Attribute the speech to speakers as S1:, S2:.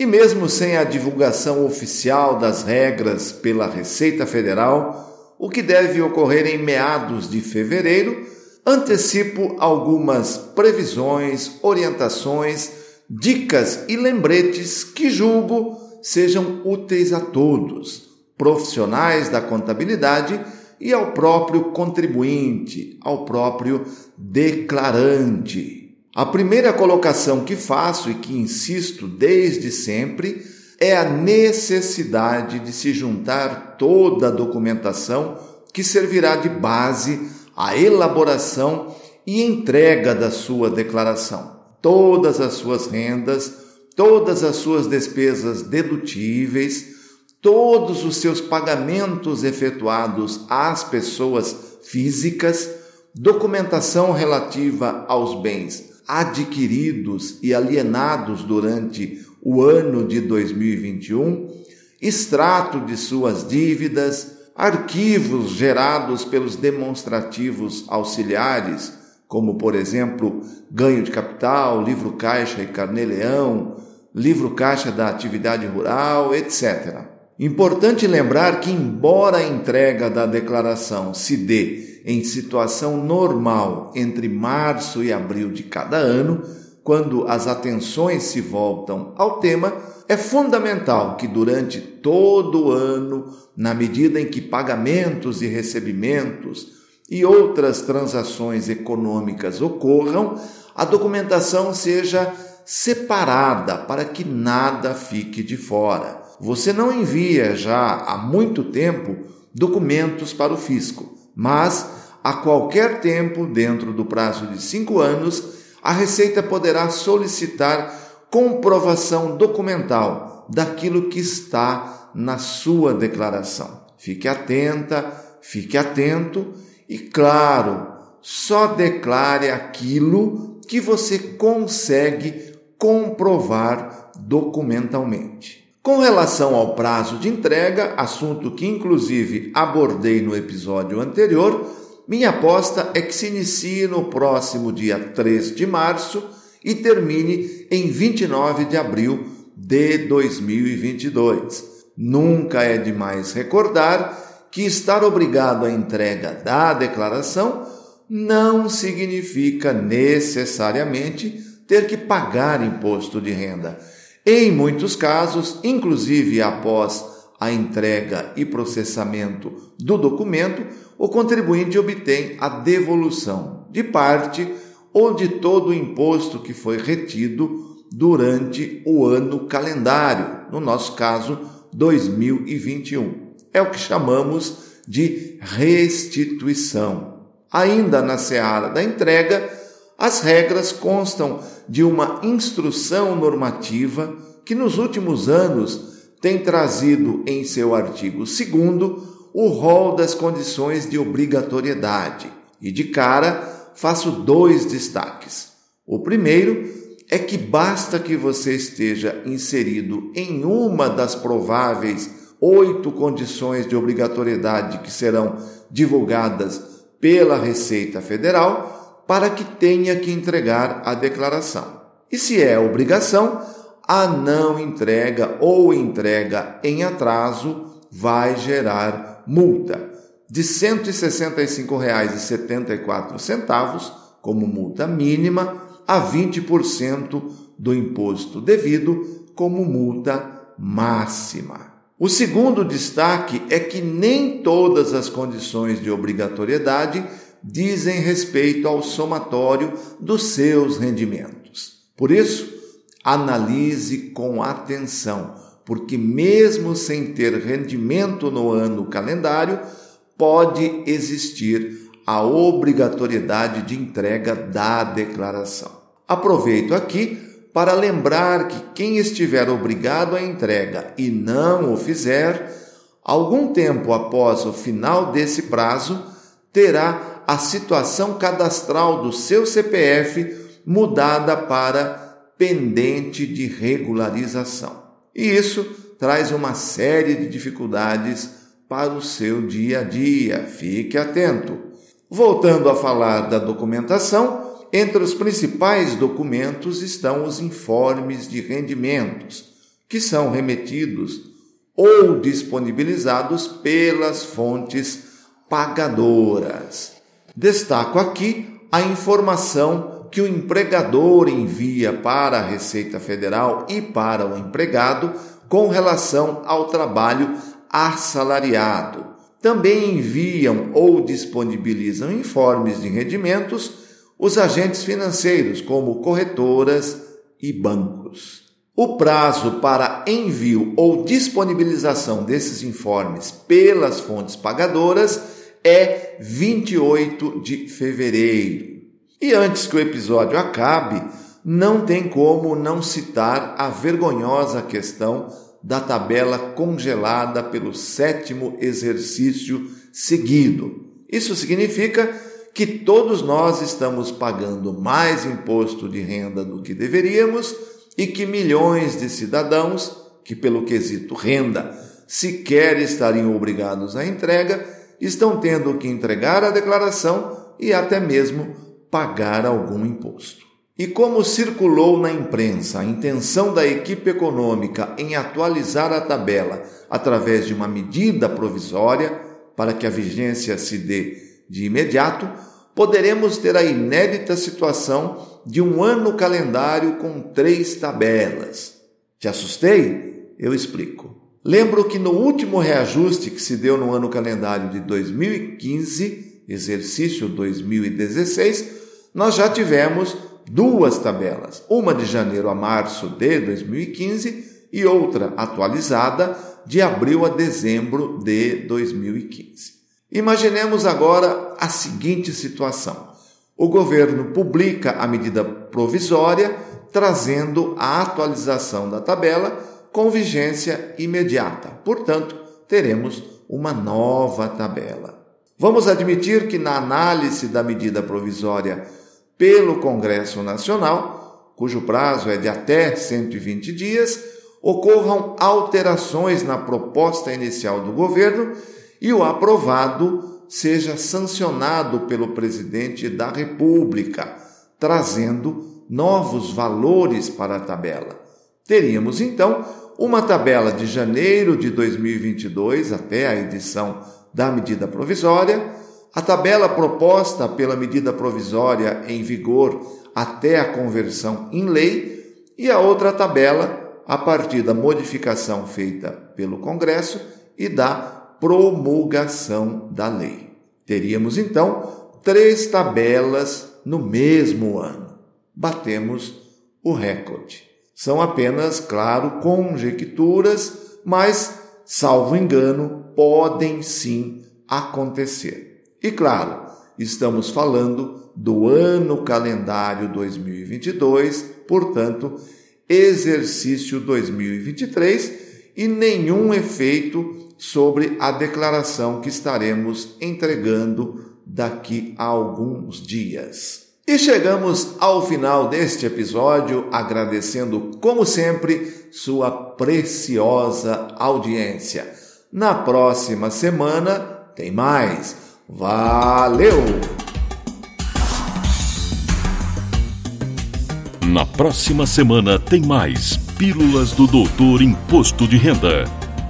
S1: E mesmo sem a divulgação oficial das regras pela Receita Federal, o que deve ocorrer em meados de fevereiro, antecipo algumas previsões, orientações, dicas e lembretes que julgo sejam úteis a todos, profissionais da contabilidade e ao próprio contribuinte, ao próprio declarante. A primeira colocação que faço e que insisto desde sempre é a necessidade de se juntar toda a documentação que servirá de base à elaboração e entrega da sua declaração. Todas as suas rendas, todas as suas despesas dedutíveis, todos os seus pagamentos efetuados às pessoas físicas, documentação relativa aos bens adquiridos e alienados durante o ano de 2021, extrato de suas dívidas, arquivos gerados pelos demonstrativos auxiliares, como por exemplo ganho de capital, livro caixa e carnê-leão, livro caixa da atividade rural, etc. Importante lembrar que, embora a entrega da declaração se dê em situação normal entre março e abril de cada ano, quando as atenções se voltam ao tema, é fundamental que durante todo o ano, na medida em que pagamentos e recebimentos e outras transações econômicas ocorram, a documentação seja separada para que nada fique de fora. Você não envia já há muito tempo documentos para o fisco mas a qualquer tempo, dentro do prazo de cinco anos, a Receita poderá solicitar comprovação documental daquilo que está na sua declaração. Fique atenta, fique atento e, claro, só declare aquilo que você consegue comprovar documentalmente. Com relação ao prazo de entrega, assunto que inclusive abordei no episódio anterior, minha aposta é que se inicie no próximo dia 3 de março e termine em 29 de abril de 2022. Nunca é demais recordar que estar obrigado à entrega da declaração não significa necessariamente ter que pagar imposto de renda em muitos casos, inclusive após a entrega e processamento do documento, o contribuinte obtém a devolução de parte ou de todo o imposto que foi retido durante o ano calendário, no nosso caso, 2021. É o que chamamos de restituição. Ainda na seara da entrega, as regras constam de uma instrução normativa que nos últimos anos tem trazido em seu artigo 2 o rol das condições de obrigatoriedade. E de cara, faço dois destaques. O primeiro é que basta que você esteja inserido em uma das prováveis oito condições de obrigatoriedade que serão divulgadas pela Receita Federal para que tenha que entregar a declaração. E se é obrigação, a não entrega ou entrega em atraso vai gerar multa de R$ 165,74 como multa mínima a 20% do imposto devido como multa máxima. O segundo destaque é que nem todas as condições de obrigatoriedade dizem respeito ao somatório dos seus rendimentos. Por isso, analise com atenção, porque mesmo sem ter rendimento no ano calendário, pode existir a obrigatoriedade de entrega da declaração. Aproveito aqui para lembrar que quem estiver obrigado à entrega e não o fizer, algum tempo após o final desse prazo, terá a situação cadastral do seu CPF mudada para pendente de regularização. E isso traz uma série de dificuldades para o seu dia a dia. Fique atento. Voltando a falar da documentação, entre os principais documentos estão os informes de rendimentos, que são remetidos ou disponibilizados pelas fontes pagadoras. Destaco aqui a informação que o empregador envia para a Receita Federal e para o empregado com relação ao trabalho assalariado. Também enviam ou disponibilizam informes de rendimentos os agentes financeiros, como corretoras e bancos. O prazo para envio ou disponibilização desses informes pelas fontes pagadoras é 28 de fevereiro. E antes que o episódio acabe, não tem como não citar a vergonhosa questão da tabela congelada pelo sétimo exercício seguido. Isso significa que todos nós estamos pagando mais imposto de renda do que deveríamos e que milhões de cidadãos, que pelo quesito renda sequer estariam obrigados à entrega, estão tendo que entregar a declaração e até mesmo pagar algum imposto. E como circulou na imprensa a intenção da equipe econômica em atualizar a tabela através de uma medida provisória para que a vigência se dê de imediato, poderemos ter a inédita situação de um ano calendário com três tabelas. Te assustei? Eu explico. Lembro que no último reajuste que se deu no ano calendário de 2015, exercício 2016, nós já tivemos duas tabelas, uma de janeiro a março de 2015 e outra atualizada de abril a dezembro de 2015. Imaginemos agora a seguinte situação: o governo publica a medida provisória trazendo a atualização da tabela com vigência imediata. Portanto, teremos uma nova tabela. Vamos admitir que na análise da medida provisória pelo Congresso Nacional, cujo prazo é de até 120 dias, ocorram alterações na proposta inicial do governo e o aprovado seja sancionado pelo presidente da República, trazendo novos valores para a tabela. Teríamos então uma tabela de janeiro de 2022 até a edição da medida provisória, a tabela proposta pela medida provisória em vigor até a conversão em lei e a outra tabela a partir da modificação feita pelo Congresso e da promulgação da lei. Teríamos então três tabelas no mesmo ano. Batemos o recorde. São apenas, claro, conjecturas, mas, salvo engano, podem sim acontecer. E claro, estamos falando do ano calendário 2022, portanto, exercício 2023 e nenhum efeito sobre a declaração que estaremos entregando daqui a alguns dias. E chegamos ao final deste episódio, agradecendo, como sempre, sua preciosa audiência. Na próxima semana tem mais. Valeu!
S2: Na próxima semana tem mais Pílulas do Doutor Imposto de Renda.